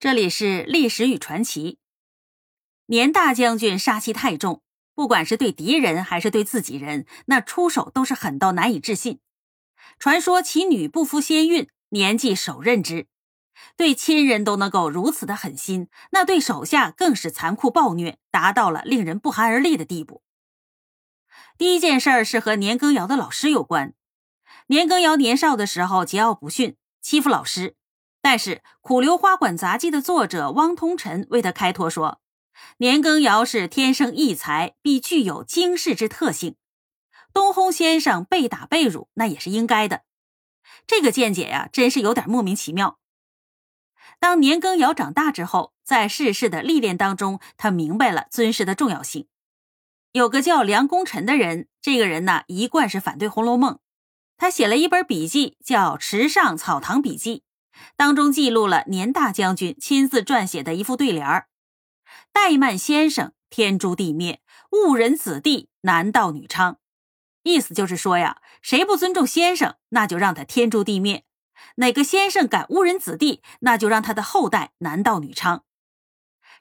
这里是历史与传奇。年大将军杀气太重，不管是对敌人还是对自己人，那出手都是狠到难以置信。传说其女不服先孕，年纪手刃之，对亲人都能够如此的狠心，那对手下更是残酷暴虐，达到了令人不寒而栗的地步。第一件事儿是和年羹尧的老师有关。年羹尧年少的时候桀骜不驯，欺负老师。但是《苦留花馆杂记》的作者汪通臣为他开脱说，年羹尧是天生异才，必具有惊世之特性。东烘先生被打被辱，那也是应该的。这个见解呀，真是有点莫名其妙。当年羹尧长大之后，在世事的历练当中，他明白了尊师的重要性。有个叫梁功臣的人，这个人呢，一贯是反对《红楼梦》，他写了一本笔记，叫《池上草堂笔记》。当中记录了年大将军亲自撰写的一副对联儿：“怠慢先生，天诛地灭；误人子弟，男盗女娼。”意思就是说呀，谁不尊重先生，那就让他天诛地灭；哪个先生敢误人子弟，那就让他的后代男盗女娼。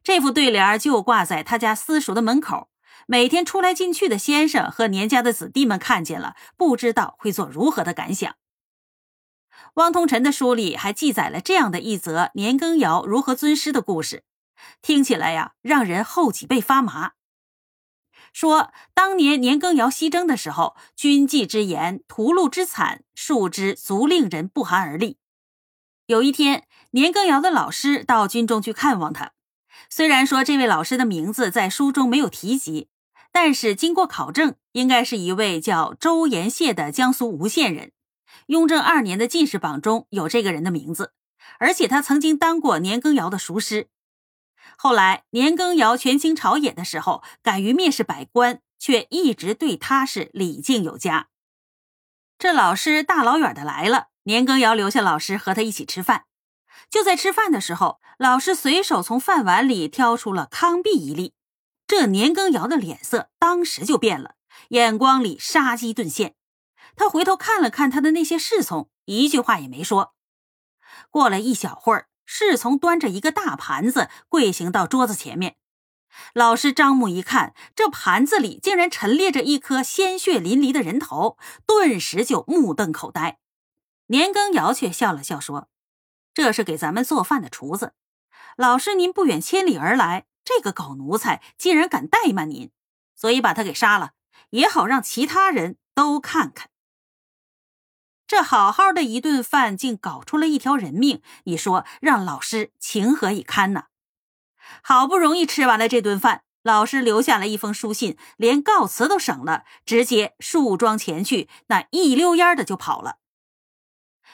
这副对联就挂在他家私塾的门口，每天出来进去的先生和年家的子弟们看见了，不知道会做如何的感想。汪通臣的书里还记载了这样的一则年羹尧如何尊师的故事，听起来呀，让人后脊背发麻。说当年年羹尧西征的时候，军纪之严，屠戮之惨，数之足令人不寒而栗。有一天，年羹尧的老师到军中去看望他，虽然说这位老师的名字在书中没有提及，但是经过考证，应该是一位叫周延谢的江苏吴县人。雍正二年的进士榜中有这个人的名字，而且他曾经当过年羹尧的塾师。后来年羹尧权倾朝野的时候，敢于蔑视百官，却一直对他是礼敬有加。这老师大老远的来了，年羹尧留下老师和他一起吃饭。就在吃饭的时候，老师随手从饭碗里挑出了康璧一粒，这年羹尧的脸色当时就变了，眼光里杀机顿现。他回头看了看他的那些侍从，一句话也没说。过了一小会儿，侍从端着一个大盘子跪行到桌子前面。老师张目一看，这盘子里竟然陈列着一颗鲜血淋漓的人头，顿时就目瞪口呆。年羹尧却笑了笑说：“这是给咱们做饭的厨子。老师您不远千里而来，这个狗奴才竟然敢怠慢您，所以把他给杀了，也好让其他人都看看。”这好好的一顿饭，竟搞出了一条人命，你说让老师情何以堪呢？好不容易吃完了这顿饭，老师留下了一封书信，连告辞都省了，直接束装前去，那一溜烟的就跑了。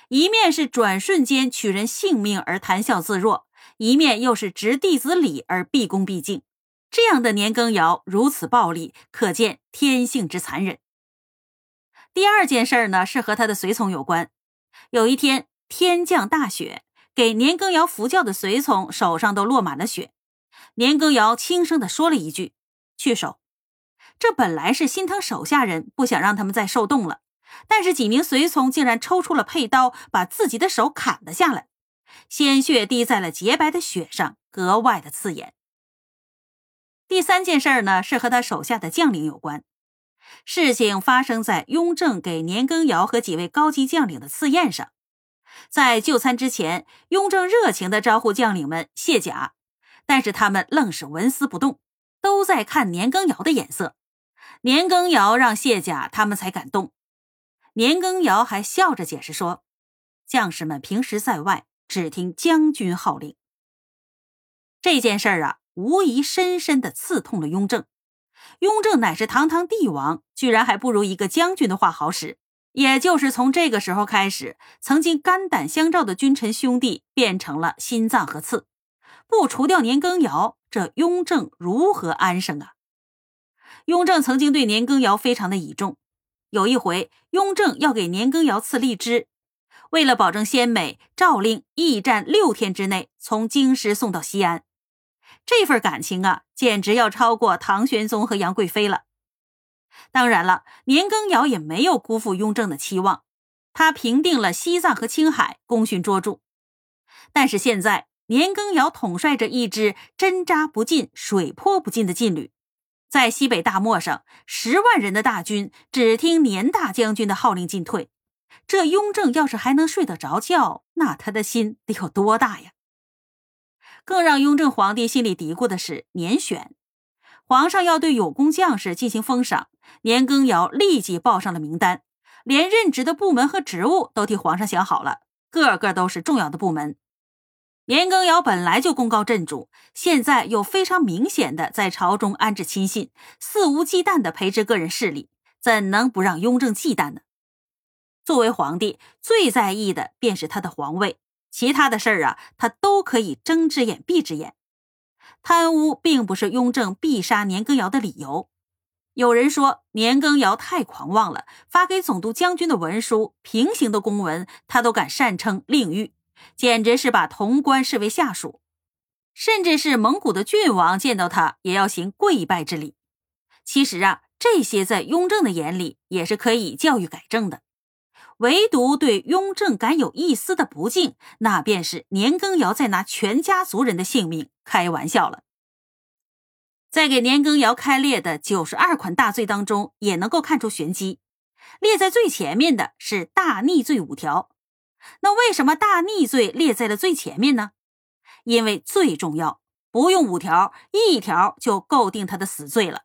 一面是转瞬间取人性命而谈笑自若，一面又是执弟子礼而毕恭毕敬，这样的年羹尧如此暴力，可见天性之残忍。第二件事呢，是和他的随从有关。有一天天降大雪，给年羹尧服教的随从手上都落满了雪。年羹尧轻声的说了一句：“去手。”这本来是心疼手下人，不想让他们再受冻了，但是几名随从竟然抽出了佩刀，把自己的手砍了下来，鲜血滴在了洁白的雪上，格外的刺眼。第三件事呢，是和他手下的将领有关。事情发生在雍正给年羹尧和几位高级将领的赐宴上，在就餐之前，雍正热情地招呼将领们卸甲，但是他们愣是纹丝不动，都在看年羹尧的眼色。年羹尧让卸甲，他们才敢动。年羹尧还笑着解释说：“将士们平时在外，只听将军号令。”这件事儿啊，无疑深深地刺痛了雍正。雍正乃是堂堂帝王，居然还不如一个将军的话好使。也就是从这个时候开始，曾经肝胆相照的君臣兄弟变成了心脏和刺。不除掉年羹尧，这雍正如何安生啊？雍正曾经对年羹尧非常的倚重。有一回，雍正要给年羹尧赐荔枝，为了保证鲜美，诏令驿站六天之内从京师送到西安。这份感情啊，简直要超过唐玄宗和杨贵妃了。当然了，年羹尧也没有辜负雍正的期望，他平定了西藏和青海，功勋卓著。但是现在，年羹尧统帅着一支针扎不进、水泼不进的劲旅，在西北大漠上，十万人的大军只听年大将军的号令进退。这雍正要是还能睡得着觉，那他的心得有多大呀？更让雍正皇帝心里嘀咕的是，年选皇上要对有功将士进行封赏，年羹尧立即报上了名单，连任职的部门和职务都替皇上想好了，个个都是重要的部门。年羹尧本来就功高震主，现在又非常明显的在朝中安置亲信，肆无忌惮的培植个人势力，怎能不让雍正忌惮呢？作为皇帝，最在意的便是他的皇位，其他的事儿啊，他都可以睁只眼闭只眼。贪污并不是雍正必杀年羹尧的理由。有人说年羹尧太狂妄了，发给总督将军的文书、平行的公文，他都敢擅称令谕。简直是把潼关视为下属，甚至是蒙古的郡王见到他也要行跪拜之礼。其实啊，这些在雍正的眼里也是可以教育改正的，唯独对雍正敢有一丝的不敬，那便是年羹尧在拿全家族人的性命开玩笑了。在给年羹尧开列的九十二款大罪当中，也能够看出玄机。列在最前面的是大逆罪五条。那为什么大逆罪列在了最前面呢？因为最重要，不用五条，一条就够定他的死罪了。